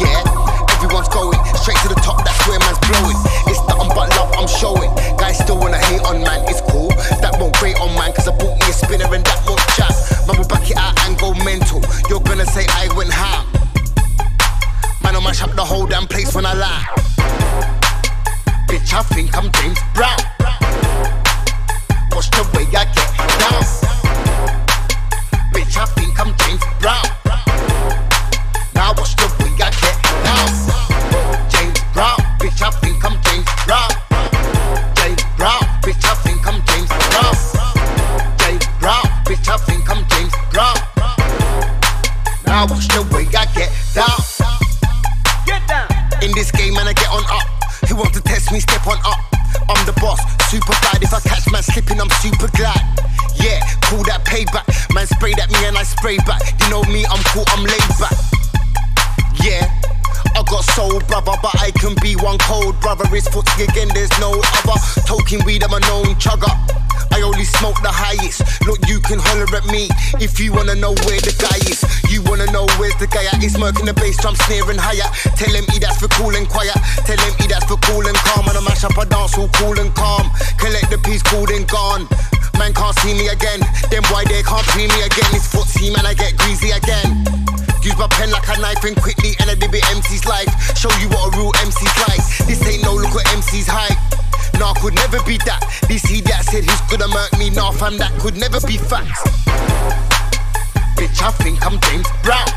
yeah. Everyone's going straight to the top, that's where man's blowing. It's nothing but love I'm showing. Guys still wanna hate on man, it's cool. That won't grate on man, cause I bought me a spinner and that won't chat. Man will back it out and go mental. You're gonna say I went high. Man, I'll mash up the whole damn place when I lie. Bitch, I think I'm James Brown. working the bass drum, sneering higher. Tell him he that's for cool and quiet. Tell him he that's for cool and calm. And I mash up a dance all cool and calm. Collect the piece cool and gone. Man can't see me again. Then why they can't see me again? It's Footsie, man, I get greasy again. Use my pen like a knife and quickly and I did it MC's life. Show you what a real MC's like. This ain't no look at MC's hype. Nah, could never be that. This he that said he's gonna murk me. Nah, fam, that could never be facts. Bitch, I think I'm James Brown.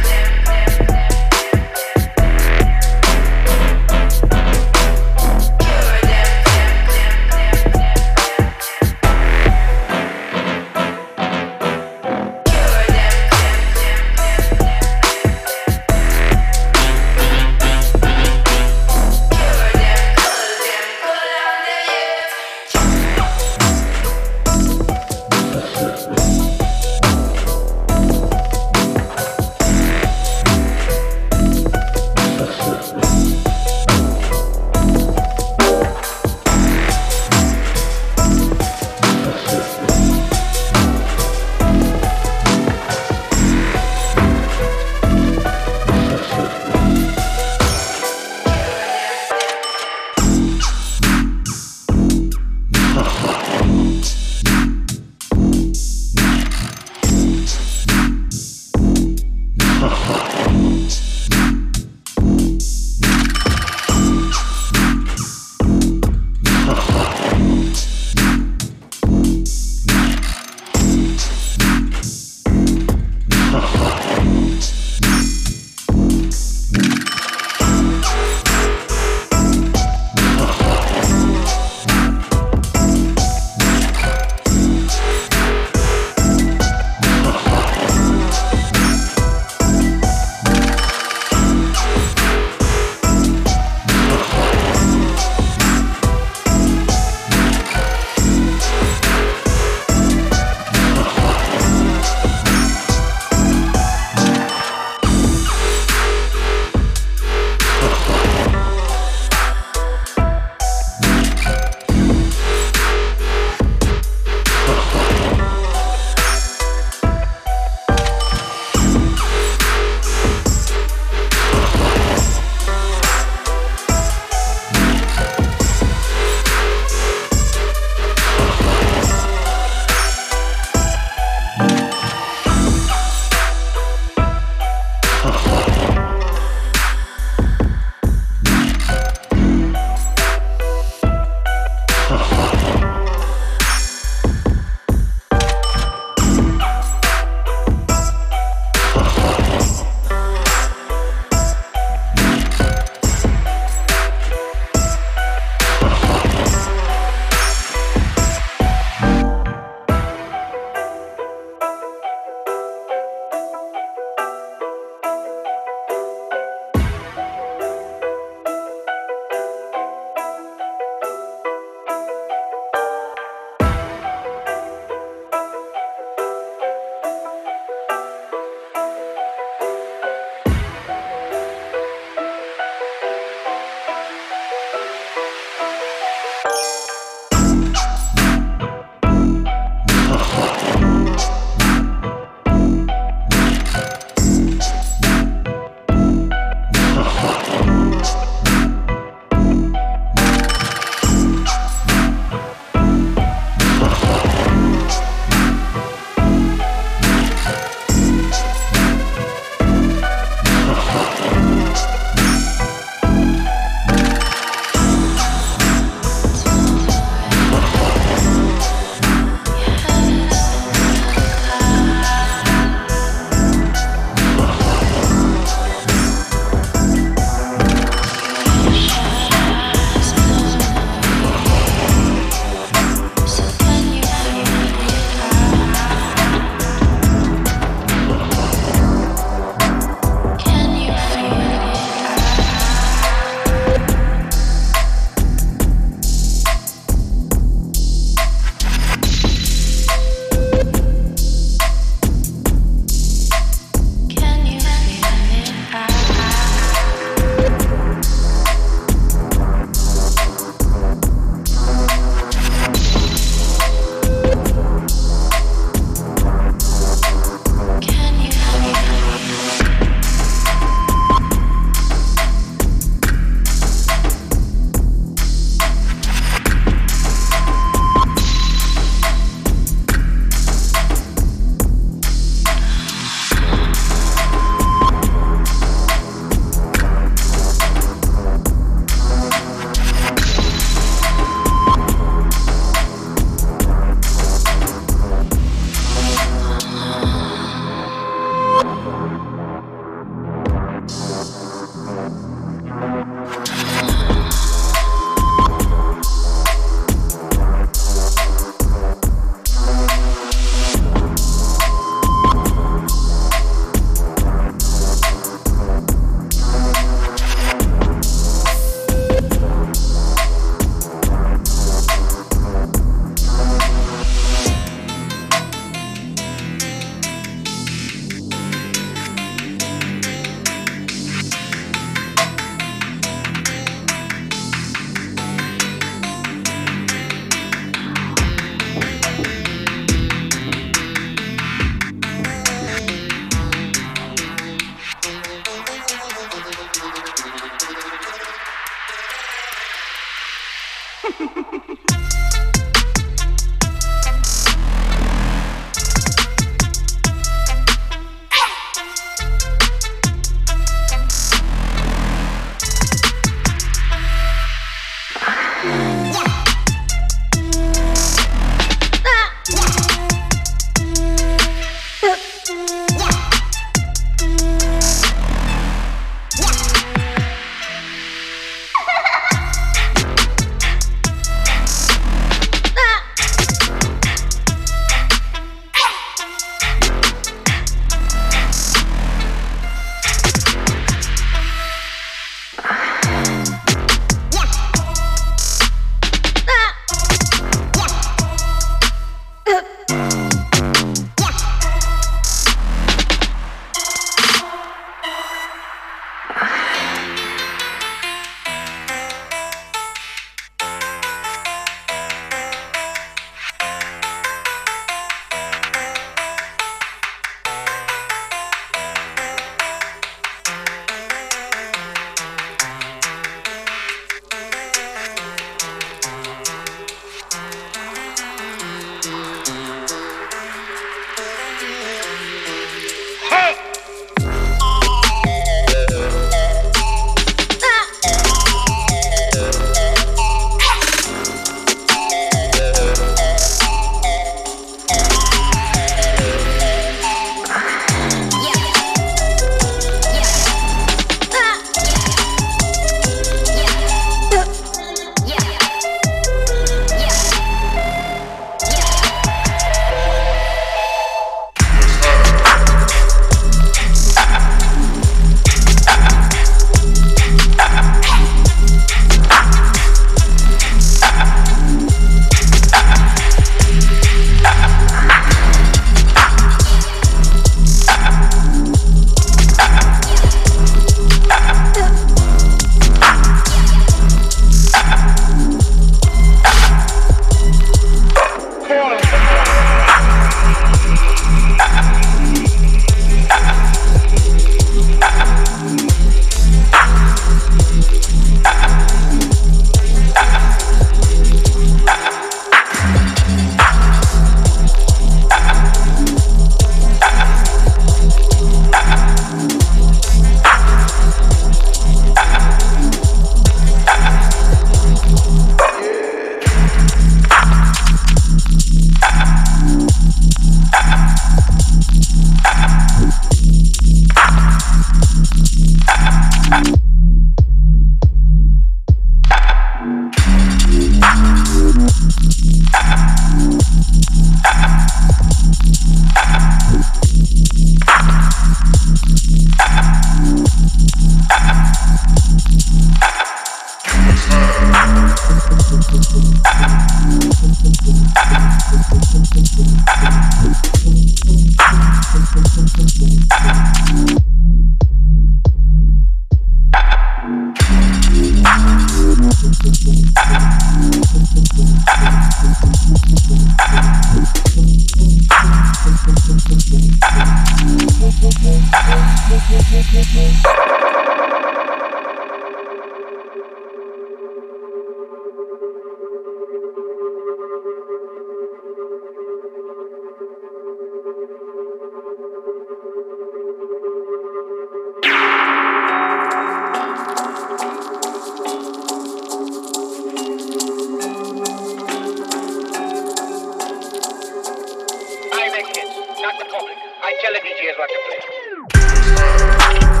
like a player.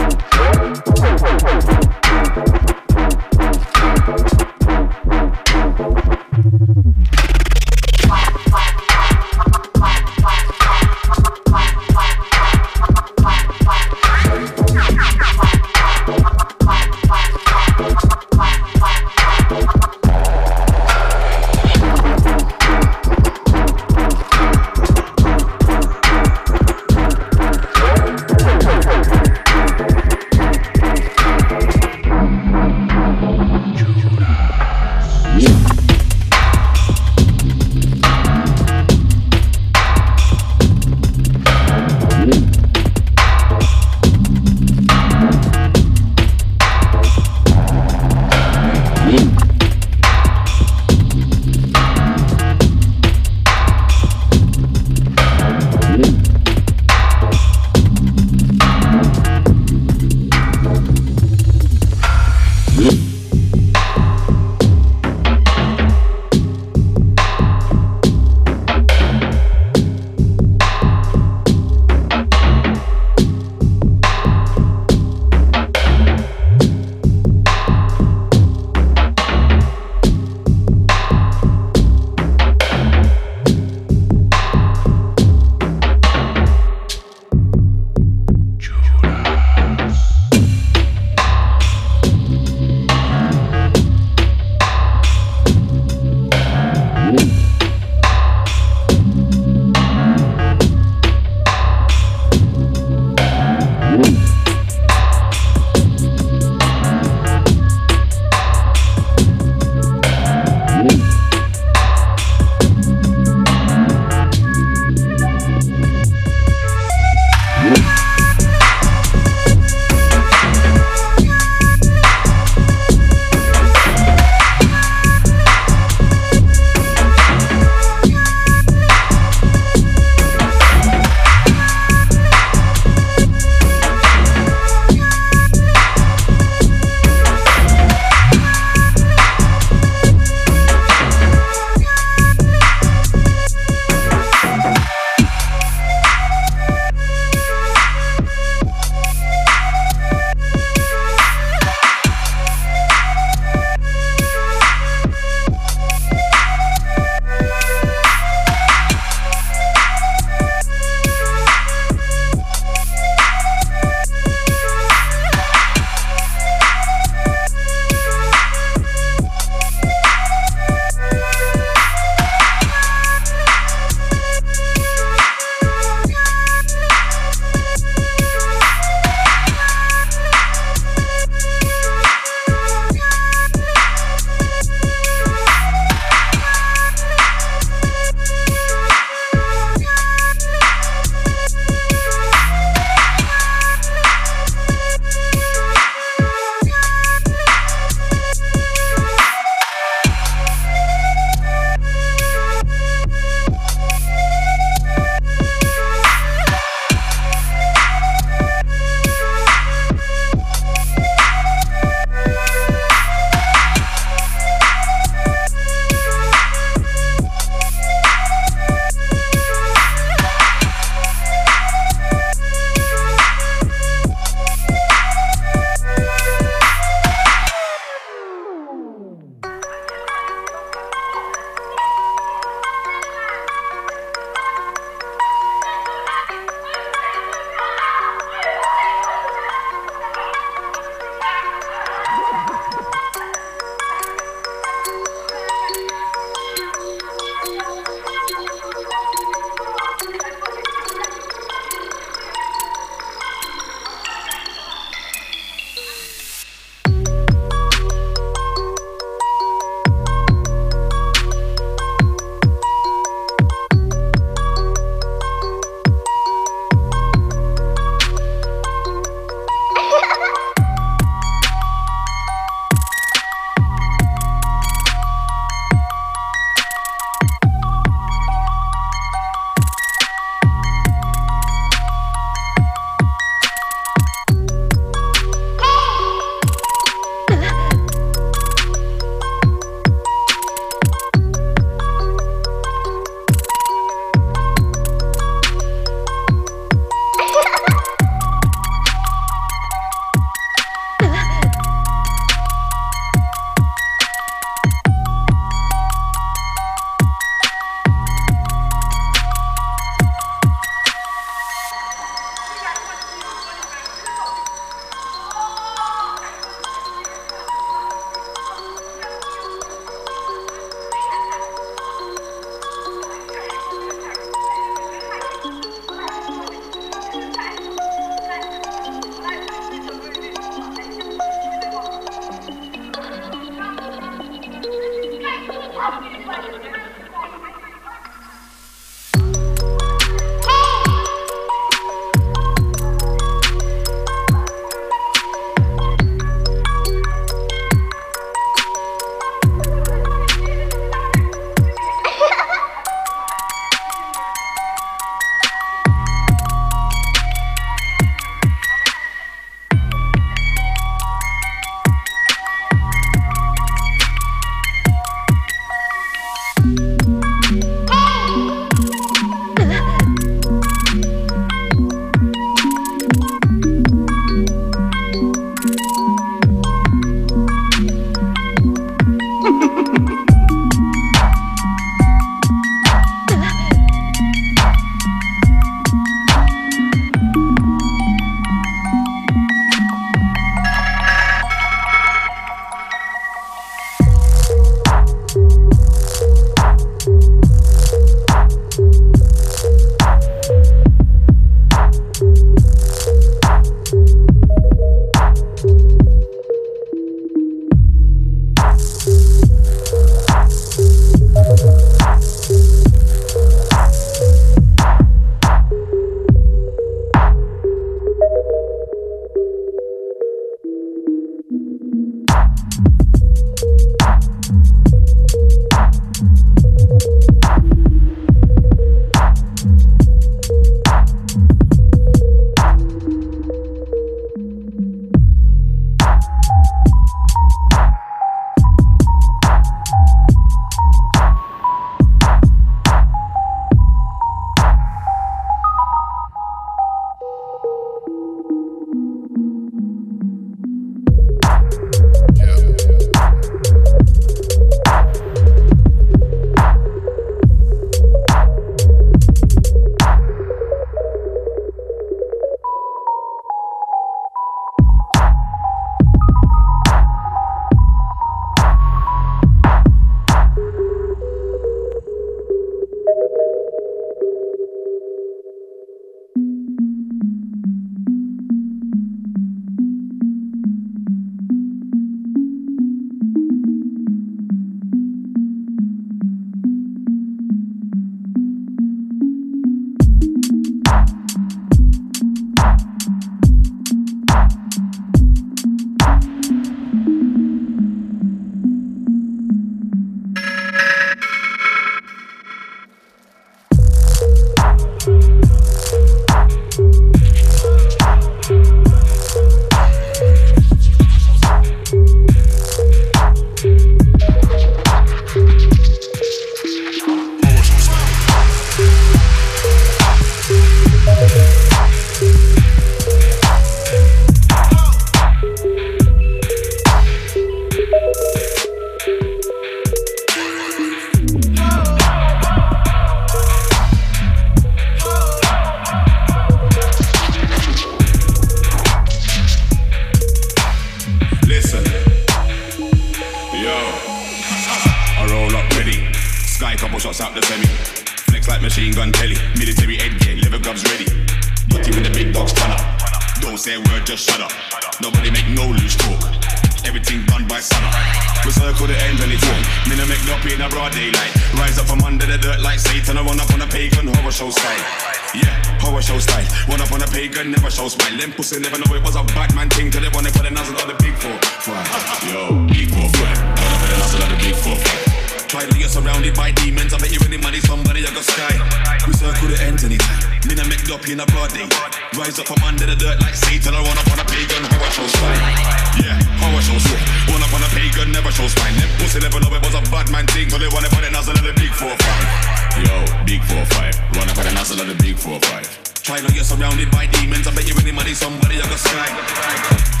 945. Try now you're surrounded by demons. I bet you any money, somebody I got sky.